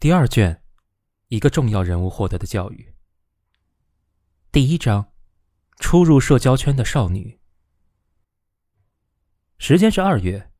第二卷，一个重要人物获得的教育。第一章，初入社交圈的少女。时间是二月，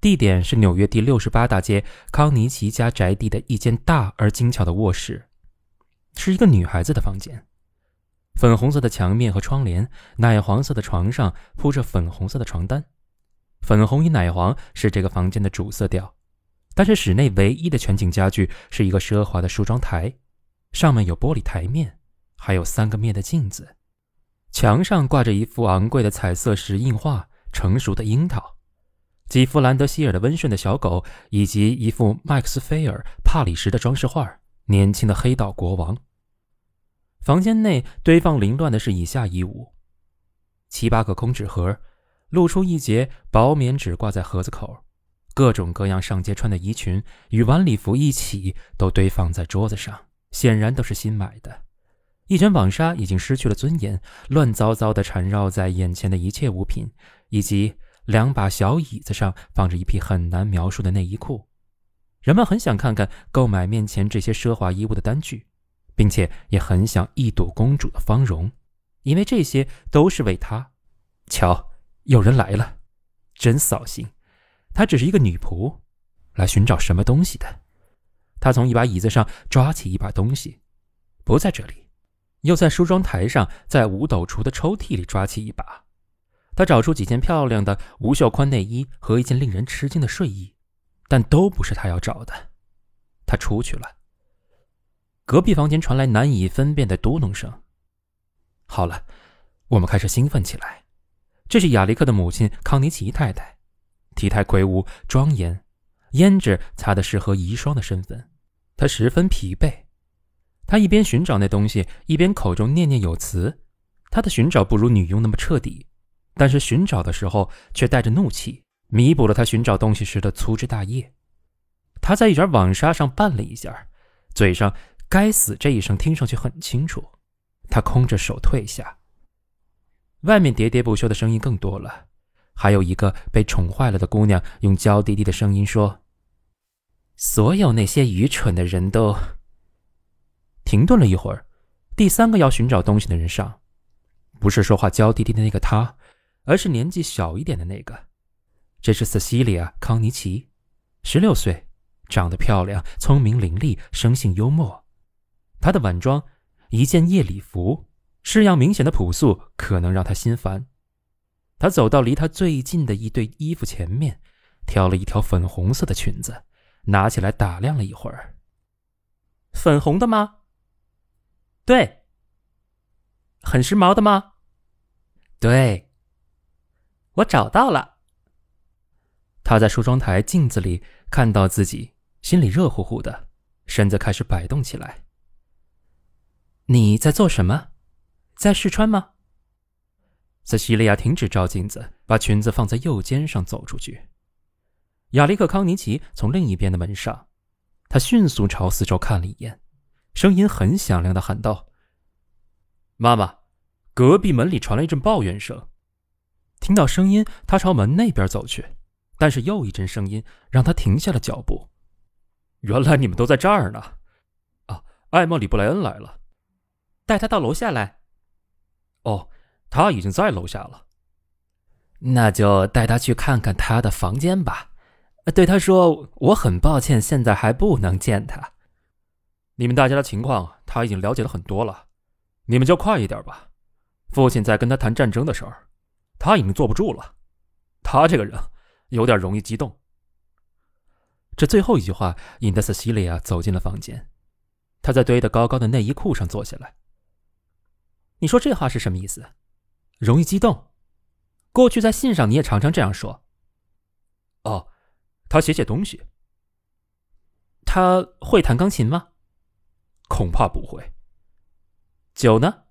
地点是纽约第六十八大街康尼奇家宅地的一间大而精巧的卧室，是一个女孩子的房间。粉红色的墙面和窗帘，奶黄色的床上铺着粉红色的床单，粉红与奶黄是这个房间的主色调。但是室内唯一的全景家具是一个奢华的梳妆台，上面有玻璃台面，还有三个面的镜子。墙上挂着一幅昂贵的彩色石印画《成熟的樱桃》，几幅兰德希尔的温顺的小狗，以及一幅麦克斯菲尔帕里什的装饰画《年轻的黑道国王》。房间内堆放凌乱的是以下衣物：七八个空纸盒，露出一截薄棉纸挂在盒子口。各种各样上街穿的衣裙与晚礼服一起都堆放在桌子上，显然都是新买的。一卷网纱已经失去了尊严，乱糟糟地缠绕在眼前的一切物品，以及两把小椅子上放着一批很难描述的内衣裤。人们很想看看购买面前这些奢华衣物的单据，并且也很想一睹公主的芳容，因为这些都是为她。瞧，有人来了，真扫兴。她只是一个女仆，来寻找什么东西的。她从一把椅子上抓起一把东西，不在这里，又在梳妆台上，在五斗橱的抽屉里抓起一把。她找出几件漂亮的无袖宽内衣和一件令人吃惊的睡衣，但都不是她要找的。她出去了。隔壁房间传来难以分辨的嘟哝声。好了，我们开始兴奋起来。这是亚历克的母亲康尼奇太太。体态魁梧庄严，胭脂擦的适合遗孀的身份。他十分疲惫，他一边寻找那东西，一边口中念念有词。他的寻找不如女佣那么彻底，但是寻找的时候却带着怒气，弥补了他寻找东西时的粗枝大叶。他在一卷网纱上绊了一下，嘴上“该死”这一声听上去很清楚。他空着手退下，外面喋喋不休的声音更多了。还有一个被宠坏了的姑娘用娇滴滴的声音说：“所有那些愚蠢的人都……”停顿了一会儿，第三个要寻找东西的人上，不是说话娇滴滴的那个他，而是年纪小一点的那个。这是塞西利亚·康尼奇，十六岁，长得漂亮，聪明伶俐，生性幽默。她的晚装，一件夜礼服，式样明显的朴素，可能让她心烦。他走到离他最近的一堆衣服前面，挑了一条粉红色的裙子，拿起来打量了一会儿。粉红的吗？对。很时髦的吗？对。我找到了。他在梳妆台镜子里看到自己，心里热乎乎的，身子开始摆动起来。你在做什么？在试穿吗？塞西利亚停止照镜子，把裙子放在右肩上，走出去。亚历克·康尼奇从另一边的门上，他迅速朝四周看了一眼，声音很响亮的喊道：“妈妈，隔壁门里传来一阵抱怨声。”听到声音，他朝门那边走去，但是又一阵声音让他停下了脚步。原来你们都在这儿呢！啊，艾莫里·布莱恩来了，带他到楼下来。哦。他已经在楼下了，那就带他去看看他的房间吧。对他说：“我很抱歉，现在还不能见他。你们大家的情况他已经了解了很多了，你们就快一点吧。父亲在跟他谈战争的事儿，他已经坐不住了。他这个人有点容易激动。”这最后一句话引得塞西利亚走进了房间，他在堆得高高的内衣裤上坐下来。你说这话是什么意思？容易激动，过去在信上你也常常这样说。哦，他写写东西。他会弹钢琴吗？恐怕不会。酒呢？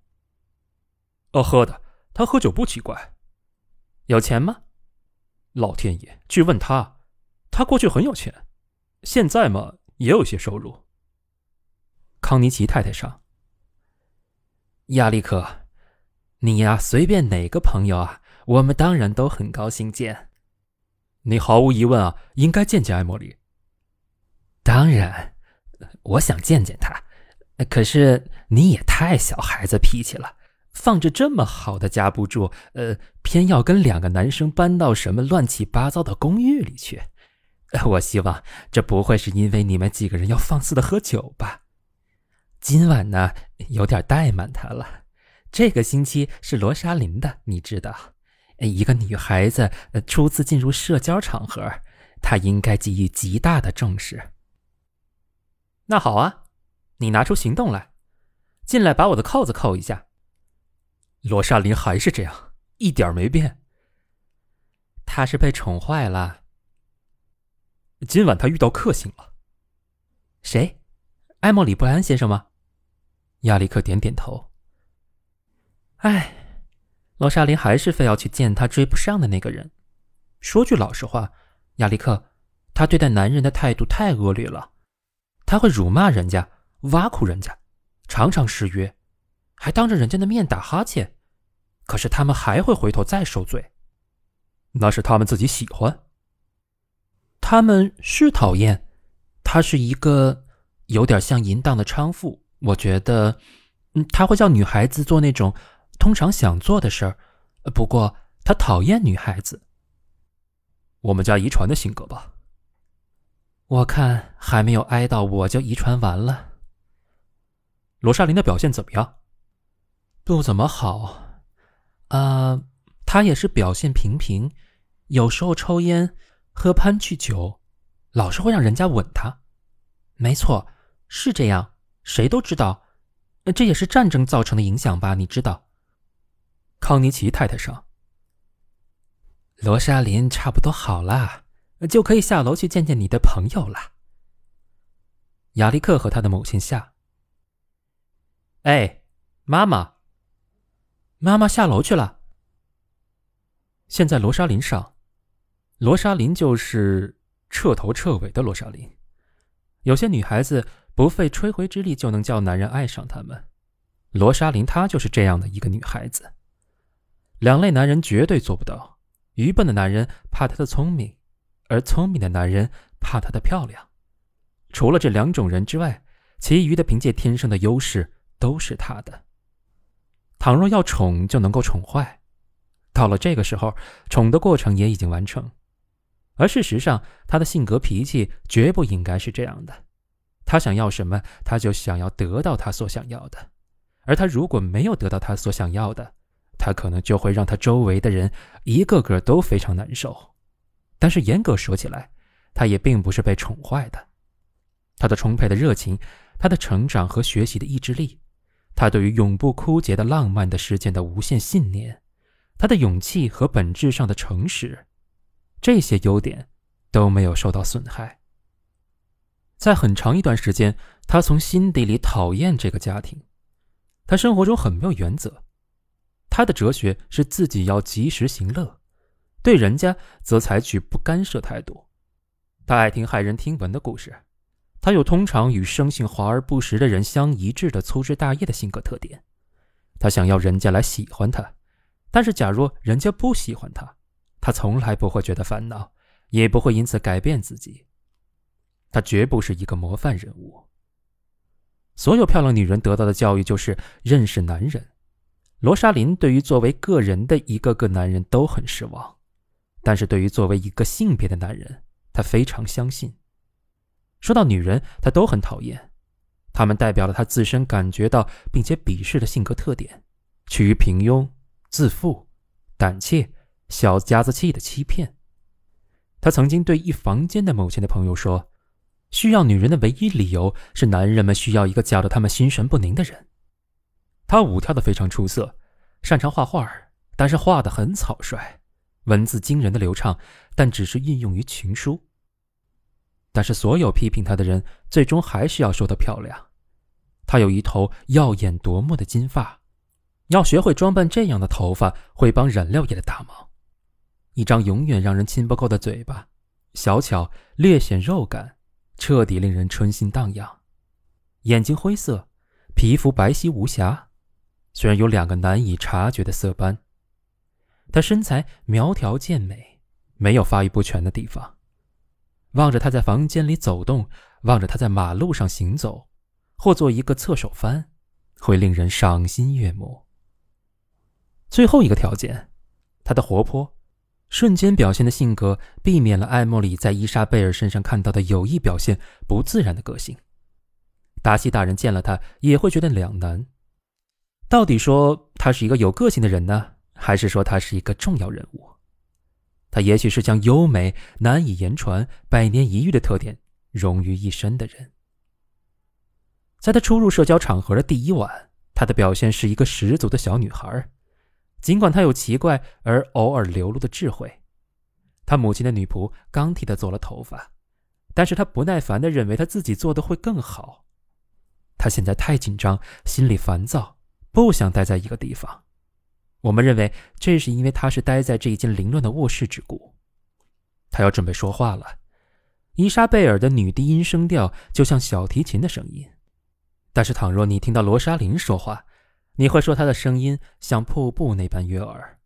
哦，喝的。他喝酒不奇怪。有钱吗？老天爷，去问他。他过去很有钱，现在嘛也有些收入。康尼奇太太上。亚历克。你呀，随便哪个朋友啊，我们当然都很高兴见。你毫无疑问啊，应该见见艾莫里。当然，我想见见他，可是你也太小孩子脾气了，放着这么好的家不住，呃，偏要跟两个男生搬到什么乱七八糟的公寓里去。我希望这不会是因为你们几个人要放肆的喝酒吧？今晚呢，有点怠慢他了。这个星期是罗莎琳的，你知道，一个女孩子初次进入社交场合，她应该给予极大的重视。那好啊，你拿出行动来，进来把我的扣子扣一下。罗莎琳还是这样，一点没变。她是被宠坏了。今晚她遇到克星了。谁？艾莫里·布莱恩先生吗？亚历克点点头。哎，罗莎琳还是非要去见他追不上的那个人。说句老实话，亚历克，他对待男人的态度太恶劣了。他会辱骂人家，挖苦人家，常常失约，还当着人家的面打哈欠。可是他们还会回头再受罪，那是他们自己喜欢。他们是讨厌，他是一个有点像淫荡的娼妇。我觉得，嗯，他会叫女孩子做那种通常想做的事儿。不过他讨厌女孩子。我们家遗传的性格吧。我看还没有挨到，我就遗传完了。罗莎琳的表现怎么样？不怎么好，啊，她也是表现平平，有时候抽烟、喝潘趣酒，老是会让人家吻她。没错，是这样，谁都知道，这也是战争造成的影响吧？你知道，康尼奇太太上，罗莎琳差不多好了。就可以下楼去见见你的朋友了。亚历克和他的母亲下。哎，妈妈，妈妈下楼去了。现在罗莎琳上，罗莎琳就是彻头彻尾的罗莎琳。有些女孩子不费吹灰之力就能叫男人爱上她们，罗莎琳她就是这样的一个女孩子。两类男人绝对做不到：愚笨的男人怕她的聪明。而聪明的男人怕她的漂亮，除了这两种人之外，其余的凭借天生的优势都是他的。倘若要宠，就能够宠坏，到了这个时候，宠的过程也已经完成。而事实上，他的性格脾气绝不应该是这样的。他想要什么，他就想要得到他所想要的。而他如果没有得到他所想要的，他可能就会让他周围的人一个个都非常难受。但是严格说起来，他也并不是被宠坏的。他的充沛的热情，他的成长和学习的意志力，他对于永不枯竭的浪漫的事件的无限信念，他的勇气和本质上的诚实，这些优点都没有受到损害。在很长一段时间，他从心底里讨厌这个家庭。他生活中很没有原则，他的哲学是自己要及时行乐。对人家则采取不干涉态度。他爱听骇人听闻的故事，他有通常与生性华而不实的人相一致的粗枝大叶的性格特点。他想要人家来喜欢他，但是假若人家不喜欢他，他从来不会觉得烦恼，也不会因此改变自己。他绝不是一个模范人物。所有漂亮女人得到的教育就是认识男人。罗莎琳对于作为个人的一个个男人都很失望。但是对于作为一个性别的男人，他非常相信。说到女人，他都很讨厌，她们代表了他自身感觉到并且鄙视的性格特点：趋于平庸、自负、胆怯、小家子气的欺骗。他曾经对一房间的某些的朋友说：“需要女人的唯一理由是男人们需要一个搅得他们心神不宁的人。”他舞跳的非常出色，擅长画画，但是画的很草率。文字惊人的流畅，但只是应用于情书。但是所有批评他的人，最终还是要说他漂亮。他有一头耀眼夺目的金发，要学会装扮这样的头发，会帮染料业的大忙。一张永远让人亲不够的嘴巴，小巧略显肉感，彻底令人春心荡漾。眼睛灰色，皮肤白皙无瑕，虽然有两个难以察觉的色斑。她身材苗条健美，没有发育不全的地方。望着她在房间里走动，望着他在马路上行走，或做一个侧手翻，会令人赏心悦目。最后一个条件，他的活泼、瞬间表现的性格，避免了艾莫里在伊莎贝尔身上看到的有意表现不自然的个性。达西大人见了他也会觉得两难：到底说他是一个有个性的人呢，还是说他是一个重要人物？他也许是将优美、难以言传、百年一遇的特点融于一身的人。在他初入社交场合的第一晚，他的表现是一个十足的小女孩。尽管她有奇怪而偶尔流露的智慧，他母亲的女仆刚替她做了头发，但是她不耐烦地认为她自己做的会更好。她现在太紧张，心里烦躁，不想待在一个地方。我们认为这是因为他是待在这一间凌乱的卧室之故。他要准备说话了。伊莎贝尔的女低音声调就像小提琴的声音，但是倘若你听到罗莎琳说话，你会说她的声音像瀑布那般悦耳。